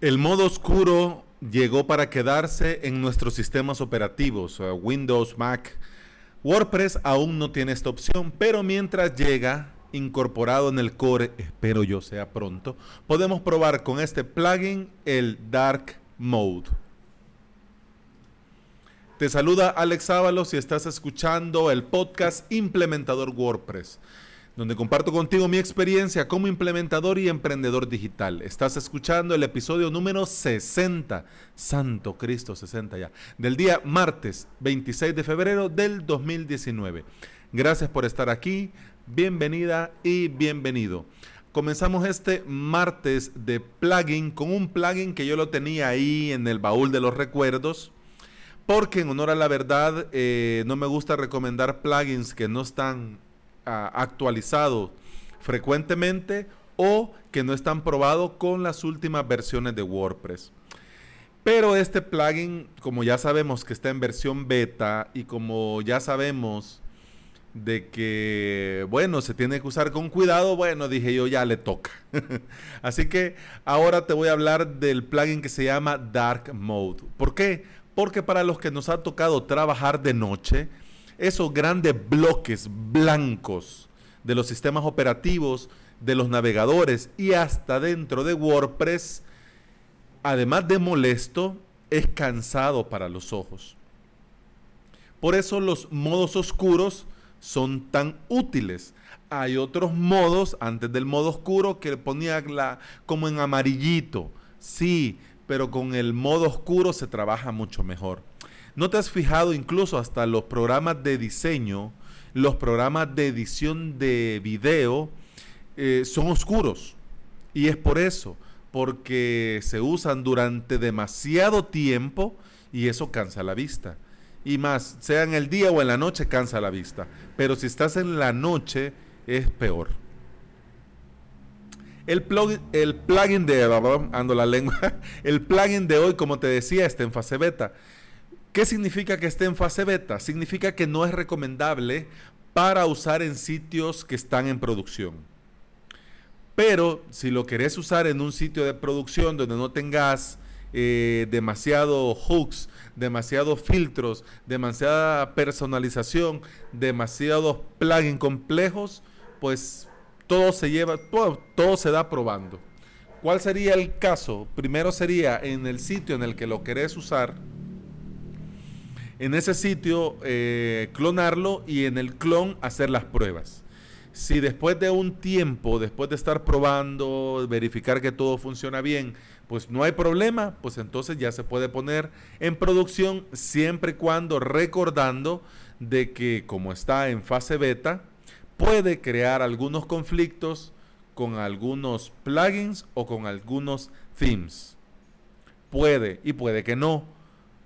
El modo oscuro llegó para quedarse en nuestros sistemas operativos, Windows, Mac. WordPress aún no tiene esta opción, pero mientras llega incorporado en el core, espero yo sea pronto, podemos probar con este plugin el Dark Mode. Te saluda Alex Ábalos y estás escuchando el podcast Implementador WordPress donde comparto contigo mi experiencia como implementador y emprendedor digital. Estás escuchando el episodio número 60, Santo Cristo 60 ya, del día martes 26 de febrero del 2019. Gracias por estar aquí, bienvenida y bienvenido. Comenzamos este martes de plugin con un plugin que yo lo tenía ahí en el baúl de los recuerdos. Porque en honor a la verdad, eh, no me gusta recomendar plugins que no están actualizado frecuentemente o que no están probados con las últimas versiones de WordPress. Pero este plugin, como ya sabemos que está en versión beta y como ya sabemos de que, bueno, se tiene que usar con cuidado, bueno, dije yo, ya le toca. Así que ahora te voy a hablar del plugin que se llama Dark Mode. ¿Por qué? Porque para los que nos ha tocado trabajar de noche, esos grandes bloques blancos de los sistemas operativos, de los navegadores y hasta dentro de WordPress, además de molesto, es cansado para los ojos. Por eso los modos oscuros son tan útiles. Hay otros modos antes del modo oscuro que ponía la, como en amarillito. Sí, pero con el modo oscuro se trabaja mucho mejor. ¿No te has fijado incluso hasta los programas de diseño, los programas de edición de video eh, son oscuros? Y es por eso, porque se usan durante demasiado tiempo y eso cansa la vista. Y más, sea en el día o en la noche, cansa la vista. Pero si estás en la noche, es peor. El plugin, el plugin de ando la lengua. El plugin de hoy, como te decía, está en fase beta. ¿Qué significa que esté en fase beta? Significa que no es recomendable para usar en sitios que están en producción. Pero si lo querés usar en un sitio de producción donde no tengas eh, demasiado hooks, demasiados filtros, demasiada personalización, demasiados plugins complejos, pues todo se lleva, todo, todo se da probando. ¿Cuál sería el caso? Primero sería en el sitio en el que lo querés usar en ese sitio eh, clonarlo y en el clon hacer las pruebas. Si después de un tiempo, después de estar probando, verificar que todo funciona bien, pues no hay problema, pues entonces ya se puede poner en producción siempre y cuando recordando de que como está en fase beta, puede crear algunos conflictos con algunos plugins o con algunos themes. Puede y puede que no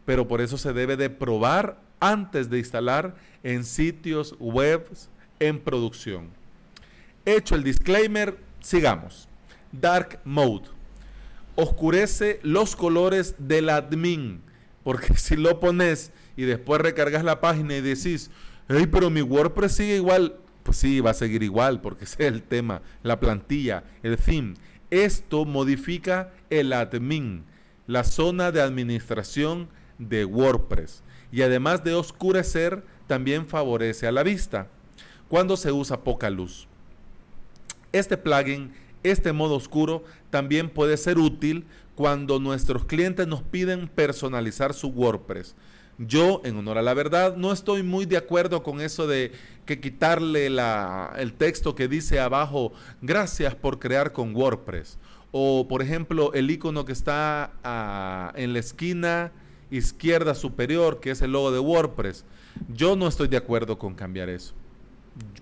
pero por eso se debe de probar antes de instalar en sitios web en producción. Hecho el disclaimer, sigamos. Dark Mode. Oscurece los colores del admin. Porque si lo pones y después recargas la página y decís, hey, pero mi WordPress sigue igual. Pues sí, va a seguir igual porque ese es el tema, la plantilla, el theme. Esto modifica el admin, la zona de administración de WordPress y además de oscurecer, también favorece a la vista cuando se usa poca luz. Este plugin, este modo oscuro, también puede ser útil cuando nuestros clientes nos piden personalizar su WordPress. Yo, en honor a la verdad, no estoy muy de acuerdo con eso de que quitarle el texto que dice abajo, gracias por crear con WordPress. O, por ejemplo, el icono que está ah, en la esquina izquierda superior, que es el logo de WordPress. Yo no estoy de acuerdo con cambiar eso.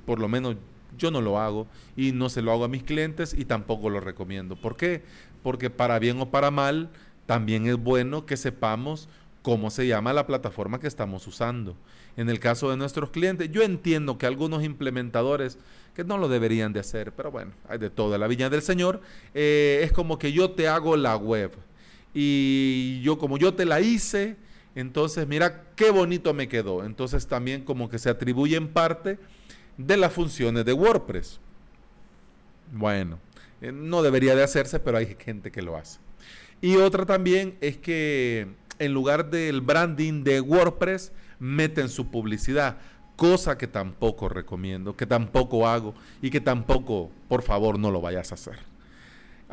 Por lo menos yo no lo hago y no se lo hago a mis clientes y tampoco lo recomiendo. ¿Por qué? Porque para bien o para mal, también es bueno que sepamos cómo se llama la plataforma que estamos usando. En el caso de nuestros clientes, yo entiendo que algunos implementadores que no lo deberían de hacer, pero bueno, hay de todo. La viña del Señor eh, es como que yo te hago la web y yo como yo te la hice, entonces mira qué bonito me quedó. Entonces también como que se atribuye en parte de las funciones de WordPress. Bueno, eh, no debería de hacerse, pero hay gente que lo hace. Y otra también es que en lugar del branding de WordPress, meten su publicidad, cosa que tampoco recomiendo, que tampoco hago y que tampoco, por favor, no lo vayas a hacer.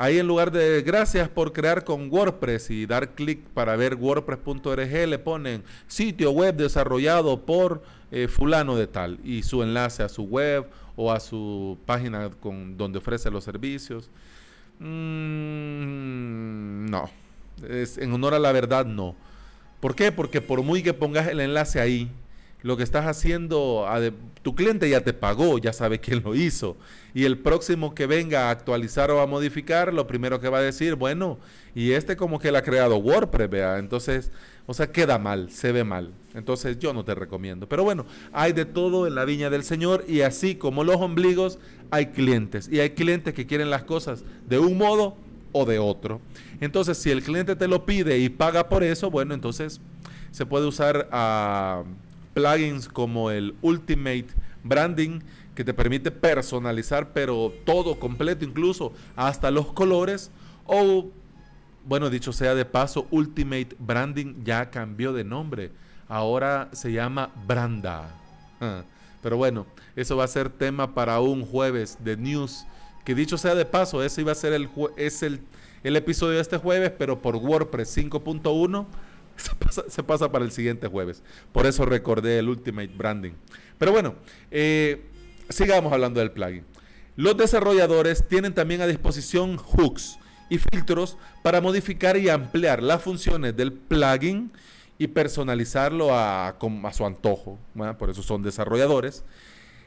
Ahí en lugar de gracias por crear con WordPress y dar clic para ver wordpress.org, le ponen sitio web desarrollado por eh, fulano de tal y su enlace a su web o a su página con, donde ofrece los servicios. Mm, no, es, en honor a la verdad no. ¿Por qué? Porque por muy que pongas el enlace ahí, lo que estás haciendo, tu cliente ya te pagó, ya sabe quién lo hizo. Y el próximo que venga a actualizar o a modificar, lo primero que va a decir, bueno, y este como que le ha creado WordPress, vea. Entonces, o sea, queda mal, se ve mal. Entonces yo no te recomiendo. Pero bueno, hay de todo en la viña del Señor y así como los ombligos, hay clientes. Y hay clientes que quieren las cosas de un modo o de otro. Entonces, si el cliente te lo pide y paga por eso, bueno, entonces se puede usar a plugins como el Ultimate Branding que te permite personalizar pero todo completo incluso hasta los colores. O bueno dicho sea de paso Ultimate Branding ya cambió de nombre. Ahora se llama Branda. Ah, pero bueno eso va a ser tema para un jueves de news. Que dicho sea de paso ese iba a ser el es el, el episodio de este jueves pero por WordPress 5.1 se pasa, para el siguiente jueves. Por eso recordé el Ultimate Branding. Pero bueno, eh, sigamos hablando del plugin. Los desarrolladores tienen también a disposición hooks y filtros para modificar y ampliar las funciones del plugin y personalizarlo a, a su antojo. Por eso son desarrolladores.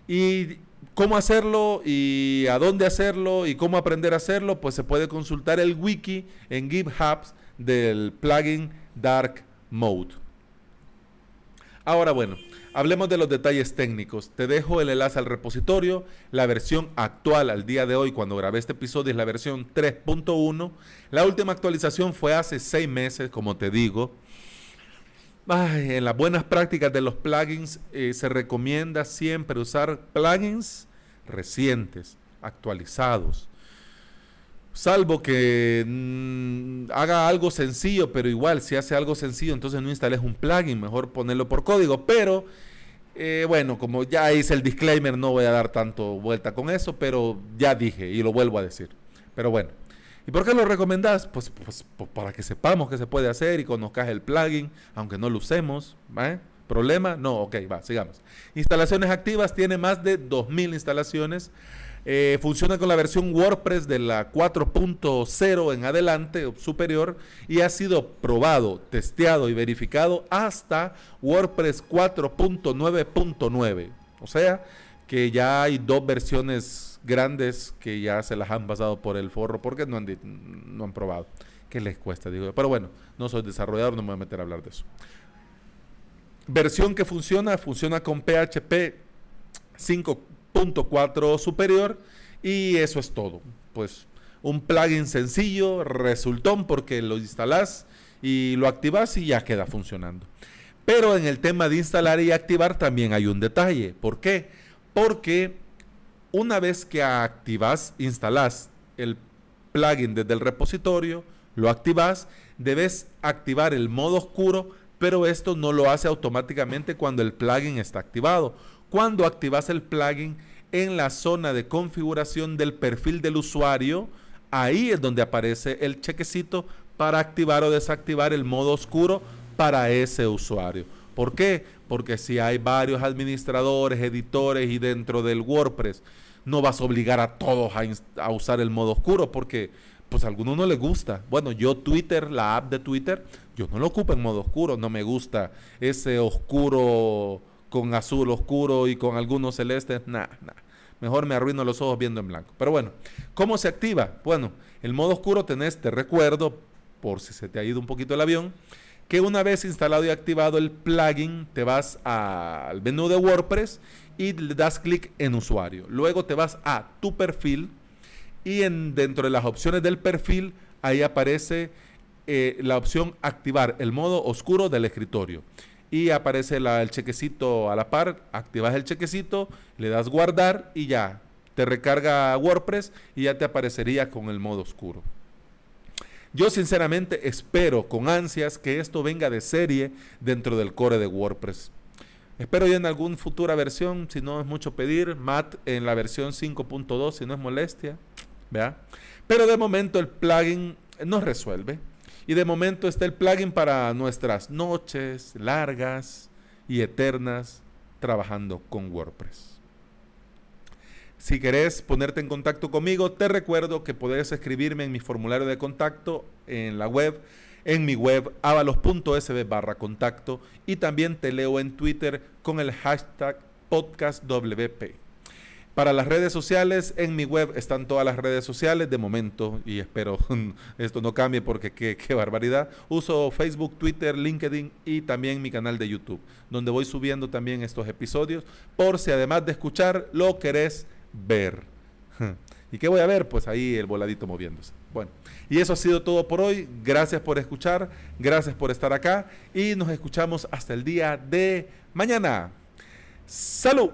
Y cómo hacerlo y a dónde hacerlo y cómo aprender a hacerlo, pues se puede consultar el wiki en GitHub del plugin Dark Mode. Ahora bueno, hablemos de los detalles técnicos. Te dejo el enlace al repositorio. La versión actual al día de hoy, cuando grabé este episodio, es la versión 3.1. La última actualización fue hace seis meses, como te digo. En las buenas prácticas de los plugins eh, se recomienda siempre usar plugins recientes, actualizados. Salvo que mm, haga algo sencillo, pero igual, si hace algo sencillo, entonces no instales un plugin, mejor ponerlo por código. Pero, eh, bueno, como ya hice el disclaimer, no voy a dar tanto vuelta con eso, pero ya dije y lo vuelvo a decir. Pero bueno, ¿y por qué lo recomendás? Pues, pues, para que sepamos que se puede hacer y conozcas el plugin, aunque no lo usemos. ¿Problema? No, ok, va, sigamos. Instalaciones activas, tiene más de 2.000 instalaciones. Eh, funciona con la versión WordPress de la 4.0 en adelante, superior, y ha sido probado, testeado y verificado hasta WordPress 4.9.9. O sea, que ya hay dos versiones grandes que ya se las han pasado por el forro porque no han, no han probado. ¿Qué les cuesta? Digo, pero bueno, no soy desarrollador, no me voy a meter a hablar de eso. Versión que funciona, funciona con PHP 5 4 superior y eso es todo. Pues un plugin sencillo, resultón porque lo instalas y lo activas y ya queda funcionando. Pero en el tema de instalar y activar también hay un detalle. ¿Por qué? Porque una vez que activas, instalas el plugin desde el repositorio, lo activas, debes activar el modo oscuro, pero esto no lo hace automáticamente cuando el plugin está activado. Cuando activas el plugin, en la zona de configuración del perfil del usuario, ahí es donde aparece el chequecito para activar o desactivar el modo oscuro para ese usuario. ¿Por qué? Porque si hay varios administradores, editores y dentro del WordPress, no vas a obligar a todos a, usar el modo oscuro porque pues a algunos no les gusta. Bueno, yo Twitter, la app de Twitter, yo no lo ocupo en modo oscuro, no me gusta ese oscuro con azul oscuro y con algunos celestes, nada, nada. Mejor me arruino los ojos viendo en blanco. Pero bueno, ¿cómo se activa? Bueno, el modo oscuro tenés, te recuerdo, por si se te ha ido un poquito el avión, que una vez instalado y activado el plugin, te vas al menú de WordPress y le das clic en usuario. Luego te vas a tu perfil y en, dentro de las opciones del perfil, ahí aparece eh, la opción activar el modo oscuro del escritorio y aparece el chequecito a la par, activas el chequecito, le das guardar y ya, te recarga WordPress y ya te aparecería con el modo oscuro. Yo sinceramente espero con ansias que esto venga de serie dentro del core de WordPress. Espero ya en alguna futura versión, si no es mucho pedir, Matt en la versión 5.2, si no es molestia. ¿vea? Pero de momento el plugin nos resuelve. Y de momento está el plugin para nuestras noches largas y eternas trabajando con WordPress. Si querés ponerte en contacto conmigo, te recuerdo que podés escribirme en mi formulario de contacto en la web, en mi web avalos.sb barra contacto y también te leo en Twitter con el hashtag podcastwp. Para las redes sociales, en mi web están todas las redes sociales de momento y espero esto no cambie porque qué, qué, barbaridad. Uso Facebook, Twitter, LinkedIn y también mi canal de YouTube, donde voy subiendo también estos episodios por si además de escuchar lo querés ver. ¿Y qué voy a ver? Pues ahí el voladito moviéndose. Bueno, y eso ha sido todo por hoy. Gracias por escuchar, gracias por estar acá y nos escuchamos hasta el día de mañana. ¡Salud!